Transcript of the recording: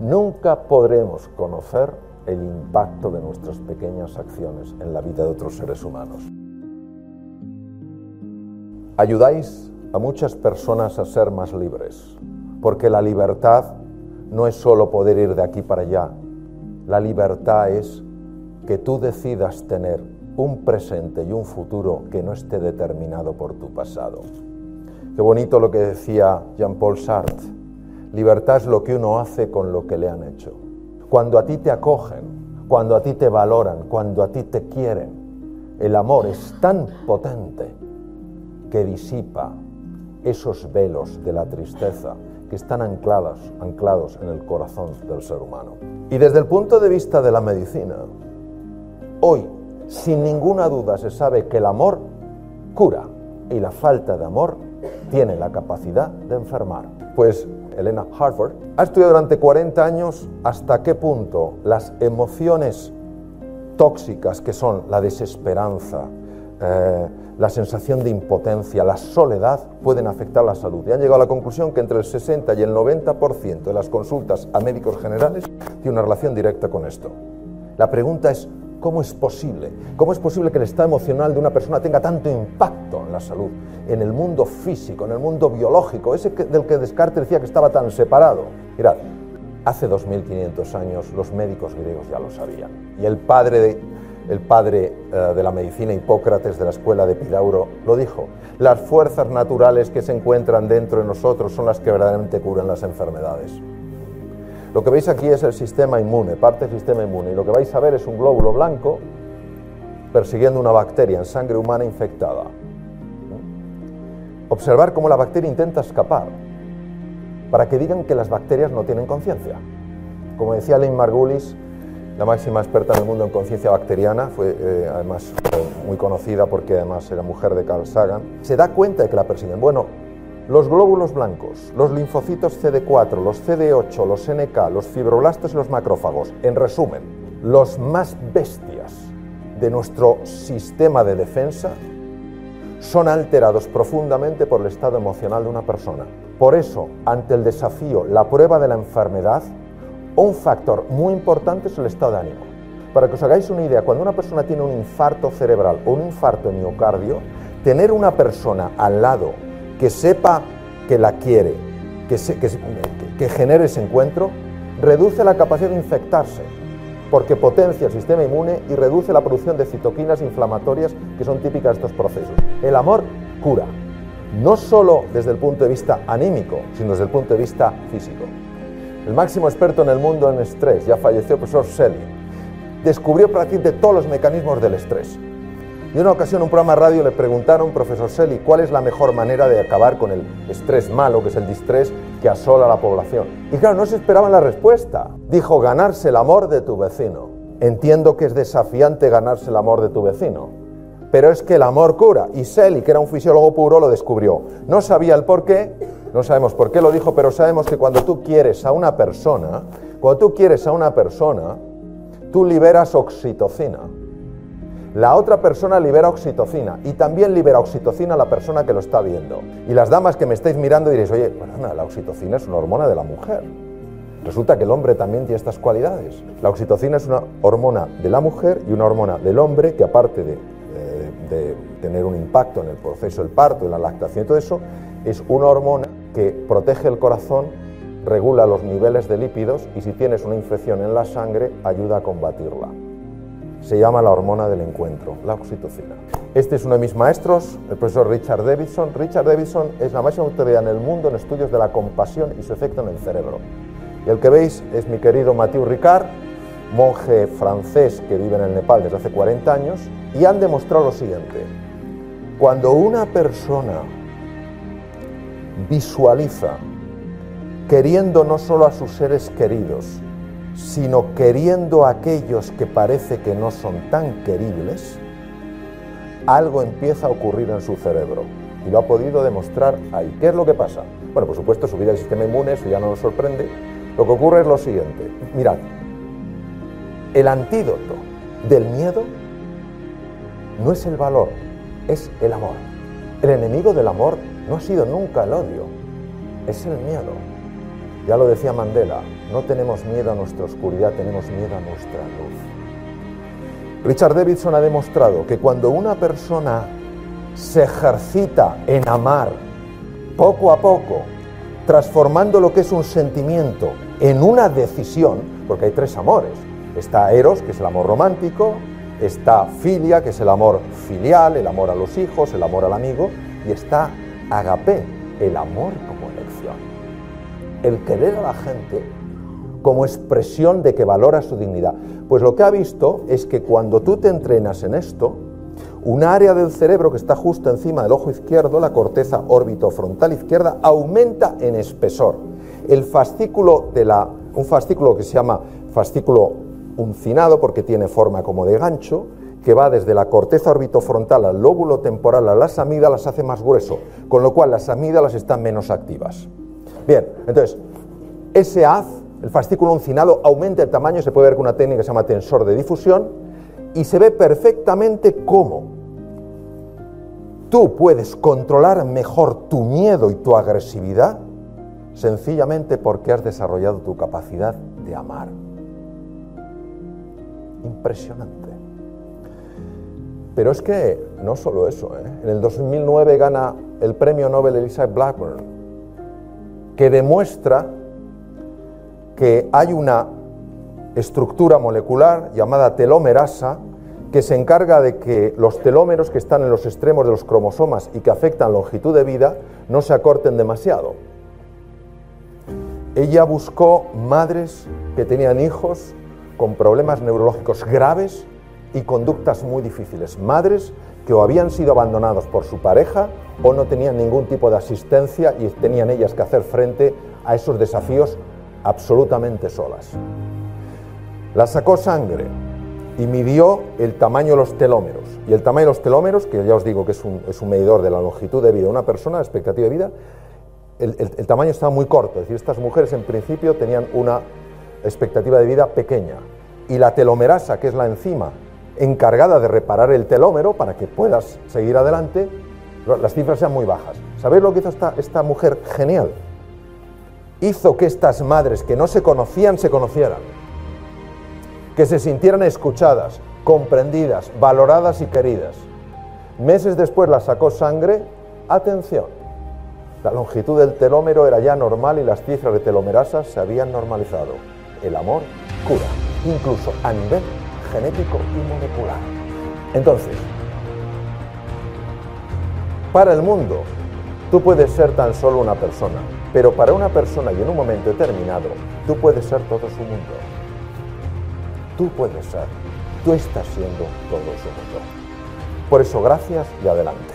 nunca podremos conocer el impacto de nuestras pequeñas acciones en la vida de otros seres humanos. Ayudáis a muchas personas a ser más libres, porque la libertad no es solo poder ir de aquí para allá, la libertad es que tú decidas tener un presente y un futuro que no esté determinado por tu pasado. Qué bonito lo que decía Jean-Paul Sartre. Libertad es lo que uno hace con lo que le han hecho. Cuando a ti te acogen, cuando a ti te valoran, cuando a ti te quieren, el amor es tan potente que disipa esos velos de la tristeza que están anclados, en el corazón del ser humano. Y desde el punto de vista de la medicina, hoy, sin ninguna duda, se sabe que el amor cura y la falta de amor tiene la capacidad de enfermar. Pues Elena Harford ha estudiado durante 40 años hasta qué punto las emociones tóxicas que son la desesperanza, eh, la sensación de impotencia, la soledad, pueden afectar la salud. Y han llegado a la conclusión que entre el 60 y el 90% de las consultas a médicos generales tiene una relación directa con esto. La pregunta es, ¿cómo es posible? ¿Cómo es posible que el estado emocional de una persona tenga tanto impacto en la salud, en el mundo físico, en el mundo biológico, ese del que Descartes decía que estaba tan separado? Mirad, hace 2500 años los médicos griegos ya lo sabían. Y el padre de el padre eh, de la medicina Hipócrates de la escuela de Pidauro lo dijo, las fuerzas naturales que se encuentran dentro de nosotros son las que verdaderamente curan las enfermedades. Lo que veis aquí es el sistema inmune, parte del sistema inmune, y lo que vais a ver es un glóbulo blanco persiguiendo una bacteria en sangre humana infectada. Observar cómo la bacteria intenta escapar, para que digan que las bacterias no tienen conciencia. Como decía Lynn Margulis, la máxima experta en el mundo en conciencia bacteriana, fue eh, además muy conocida porque además era mujer de Carl Sagan, se da cuenta de que la persiguen. Bueno, los glóbulos blancos, los linfocitos CD4, los CD8, los NK, los fibroblastos y los macrófagos, en resumen, los más bestias de nuestro sistema de defensa, son alterados profundamente por el estado emocional de una persona. Por eso, ante el desafío, la prueba de la enfermedad, un factor muy importante es el estado de ánimo. Para que os hagáis una idea, cuando una persona tiene un infarto cerebral o un infarto miocardio, tener una persona al lado que sepa que la quiere, que, genere ese encuentro, reduce la capacidad de infectarse, porque potencia el sistema inmune y reduce la producción de citoquinas inflamatorias que son típicas de estos procesos. El amor cura, no solo desde el punto de vista anímico, sino desde el punto de vista físico. El máximo experto en el mundo en estrés, ya falleció el profesor Selly, descubrió prácticamente todos los mecanismos del estrés. Y en una ocasión en un programa de radio le preguntaron, profesor Selly, cuál es la mejor manera de acabar con el estrés malo, que es el distrés que asola a la población. Y claro, no se esperaban la respuesta. Dijo, ganarse el amor de tu vecino. Entiendo que es desafiante ganarse el amor de tu vecino, pero es que el amor cura. Y Selly, que era un fisiólogo puro, lo descubrió. No sabía el por qué, no sabemos por qué lo dijo, pero sabemos que cuando tú quieres a una persona, cuando tú quieres a una persona, tú liberas oxitocina. La otra persona libera oxitocina y también libera oxitocina la persona que lo está viendo. Y las damas que me estáis mirando diréis, oye, bueno, la oxitocina es una hormona de la mujer. Resulta que el hombre también tiene estas cualidades. La oxitocina es una hormona de la mujer y una hormona del hombre que aparte de, eh, de tener un impacto en el proceso del parto, en la lactación y todo eso, es una hormona que protege el corazón, regula los niveles de lípidos y si tienes una infección en la sangre ayuda a combatirla. Se llama la hormona del encuentro, la oxitocina. Este es uno de mis maestros, el profesor Richard Davidson. Richard Davidson es la máxima autoridad en el mundo en estudios de la compasión y su efecto en el cerebro. Y el que veis es mi querido Mathieu Ricard, monje francés que vive en el Nepal desde hace 40 años, y han demostrado lo siguiente. Cuando una persona visualiza queriendo no solo a sus seres queridos, sino queriendo a aquellos que parece que no son tan queribles, algo empieza a ocurrir en su cerebro. Y lo ha podido demostrar ahí. ¿Qué es lo que pasa? Bueno, por supuesto, subir el sistema inmune, eso ya no nos sorprende. Lo que ocurre es lo siguiente. Mirad, el antídoto del miedo no es el valor, es el amor. El enemigo del amor no ha sido nunca el odio, es el miedo. Ya lo decía Mandela, No tenemos miedo a nuestra oscuridad, tenemos miedo a nuestra luz. Richard Davidson ha demostrado que cuando una persona se ejercita en amar poco a poco, transformando lo que es un sentimiento en una decisión, porque hay tres amores. Está Eros, que es el amor romántico, está Filia, que es el amor filial, el amor a los hijos, el amor al amigo, y está Agape, el amor. El querer a la gente como expresión de que valora su dignidad. Pues lo que ha visto es que cuando tú te entrenas en esto, un área del cerebro que está justo encima del ojo izquierdo, la corteza órbito-frontal izquierda, aumenta en espesor. El fascículo de la, un fascículo que se llama fascículo uncinado porque tiene forma como de gancho, que va desde la corteza orbitofrontal al lóbulo temporal a las amígdalas hace más grueso, con lo cual las amígdalas están menos activas. Bien, entonces, ese haz, el fascículo uncinado, aumenta el tamaño, se puede ver con una técnica que se llama tensor de difusión, y se ve perfectamente cómo tú puedes controlar mejor tu miedo y tu agresividad sencillamente porque has desarrollado tu capacidad de amar. Impresionante. Pero es que no solo eso, ¿eh? en el 2009 gana el premio Nobel Elizabeth Blackburn, que demuestra que hay una estructura molecular llamada telomerasa que se encarga de que los telómeros que están en los extremos de los cromosomas y que afectan longitud de vida no se acorten demasiado. Ella buscó madres que tenían hijos con problemas neurológicos graves y conductas muy difíciles, madres que o habían sido abandonados por su pareja o no tenían ningún tipo de asistencia y tenían ellas que hacer frente a esos desafíos absolutamente solas. La sacó sangre y midió el tamaño de los telómeros. Y el tamaño de los telómeros, que ya os digo que es un, medidor de la longitud de vida de una persona, la expectativa de vida, el, el tamaño estaba muy corto. Es decir, estas mujeres en principio tenían una expectativa de vida pequeña. Y la telomerasa, que es la enzima encargada de reparar el telómero para que puedas seguir adelante, las cifras sean muy bajas. ¿Sabéis lo que hizo esta, esta mujer genial? Hizo que estas madres que no se conocían se conocieran que se sintieran escuchadas, comprendidas, valoradas y queridas. Meses después la sacó sangre, atención, la longitud del telómero era ya normal y las cifras de telomerasa se habían normalizado. El amor cura, incluso a nivel genético y molecular. Entonces, para el mundo, tú puedes ser tan solo una persona, pero para una persona y en un momento determinado, tú puedes ser todo su mundo tú puedes ser, tú estás siendo todo eso mundo. Por eso, gracias y adelante.